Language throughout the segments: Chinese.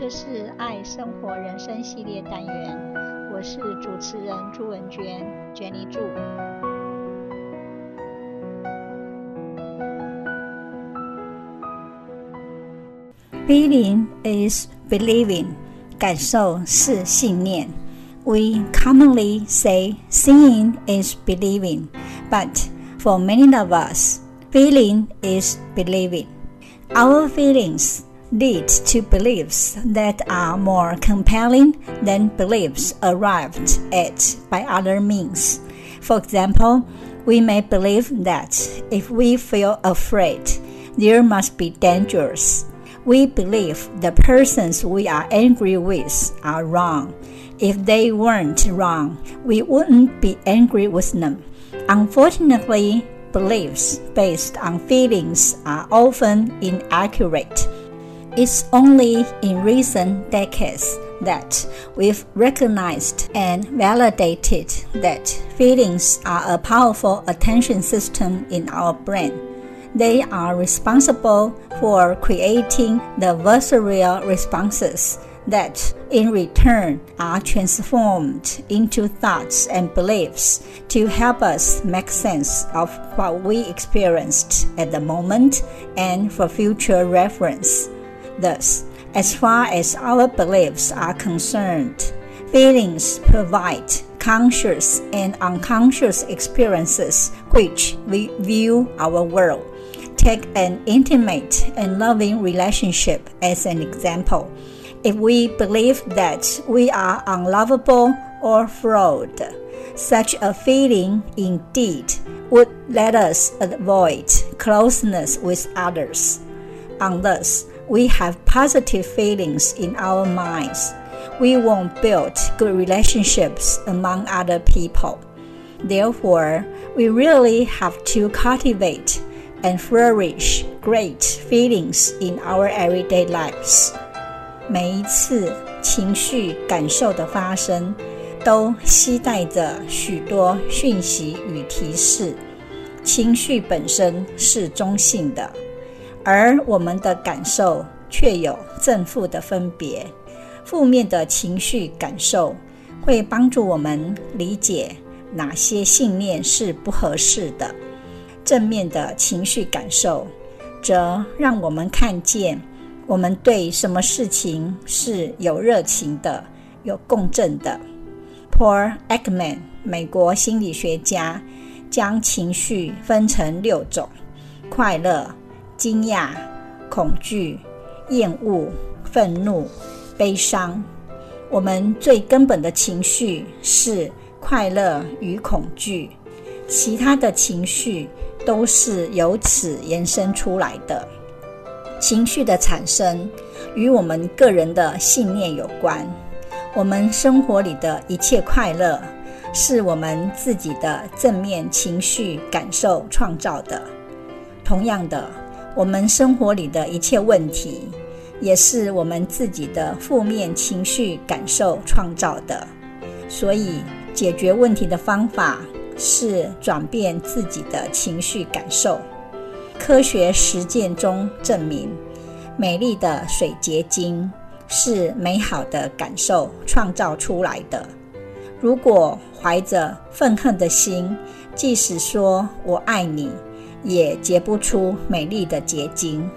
这是爱生活人生系列单元，我是主持人朱文娟，Jenny 朱。Feeling is believing，感受是信念。We commonly say seeing is believing, but for many of us, feeling is believing. Our feelings lead to beliefs that are more compelling than beliefs arrived at by other means. For example, we may believe that if we feel afraid, there must be dangers. We believe the persons we are angry with are wrong. If they weren't wrong, we wouldn't be angry with them. Unfortunately, beliefs based on feelings are often inaccurate. It's only in recent decades that we've recognized and validated that feelings are a powerful attention system in our brain. They are responsible for creating the visceral responses that, in return, are transformed into thoughts and beliefs to help us make sense of what we experienced at the moment and for future reference. Thus, as far as our beliefs are concerned, feelings provide conscious and unconscious experiences which we view our world take an intimate and loving relationship as an example. If we believe that we are unlovable or flawed, such a feeling indeed would let us avoid closeness with others. Unless we have positive feelings in our minds, we won't build good relationships among other people. Therefore, we really have to cultivate and flourish great feelings in our everyday lives. 每一次情绪感受的发生，都携带着许多讯息与提示。情绪本身是中性的， 而我们的感受却有正负的分别。负面的情绪感受会帮助我们理解哪些信念是不合适的。正面的情绪感受，则让我们看见我们对什么事情是有热情的、有共振的。Paul Ekman，美国心理学家，将情绪分成六种：快乐、惊讶、恐惧、厌恶、愤怒、悲伤。我们最根本的情绪是快乐与恐惧，其他的情绪。都是由此延伸出来的。情绪的产生与我们个人的信念有关。我们生活里的一切快乐，是我们自己的正面情绪感受创造的。同样的，我们生活里的一切问题，也是我们自己的负面情绪感受创造的。所以，解决问题的方法，是转变自己的情绪感受。科学实践中证明，美丽的水结晶是美好的感受创造出来的。如果怀着愤恨的心，即使说我爱你，也结不出美丽的结晶。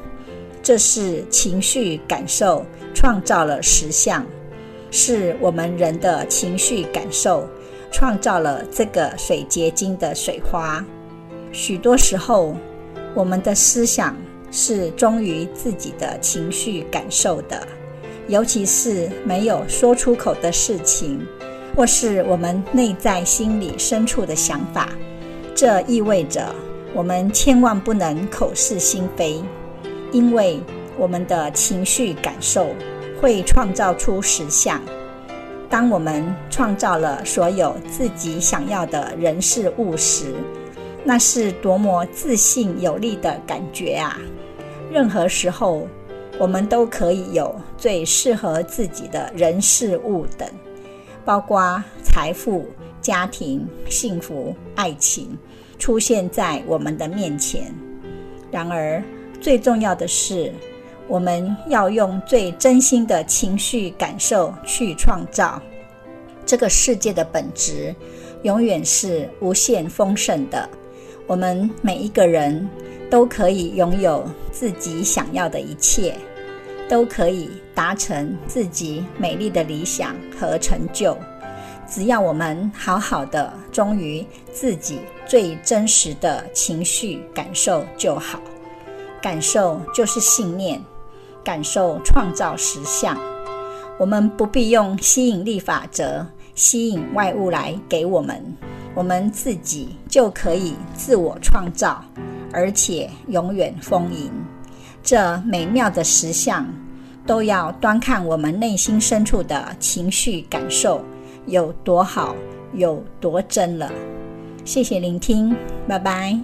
这是情绪感受创造了实相，是我们人的情绪感受。创造了这个水结晶的水花。许多时候，我们的思想是忠于自己的情绪感受的，尤其是没有说出口的事情，或是我们内在心里深处的想法。这意味着我们千万不能口是心非，因为我们的情绪感受会创造出实相。当我们创造了所有自己想要的人事物时，那是多么自信有力的感觉啊！任何时候，我们都可以有最适合自己的人事物等，包括财富、家庭、幸福、爱情，出现在我们的面前。然而，最重要的是，我们要用最真心的情绪感受去创造。这个世界的本质永远是无限丰盛的。我们每一个人都可以拥有自己想要的一切，都可以达成自己美丽的理想和成就。只要我们好好的忠于自己最真实的情绪感受就好。感受就是信念，感受创造实相。我们不必用吸引力法则吸引外物来给我们。我们自己就可以自我创造，而且永远丰盈。这美妙的实相，都要端看我们内心深处的情绪感受有多好，有多真了。谢谢聆听，拜拜。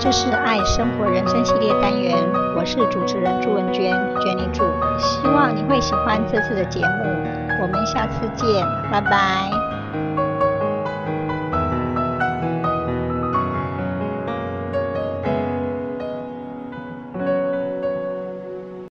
这是爱生活人生系列单元，我是主持人朱文娟，Jenny 朱，希望你会喜欢这次的节目，我们下次见，拜拜。Thank you.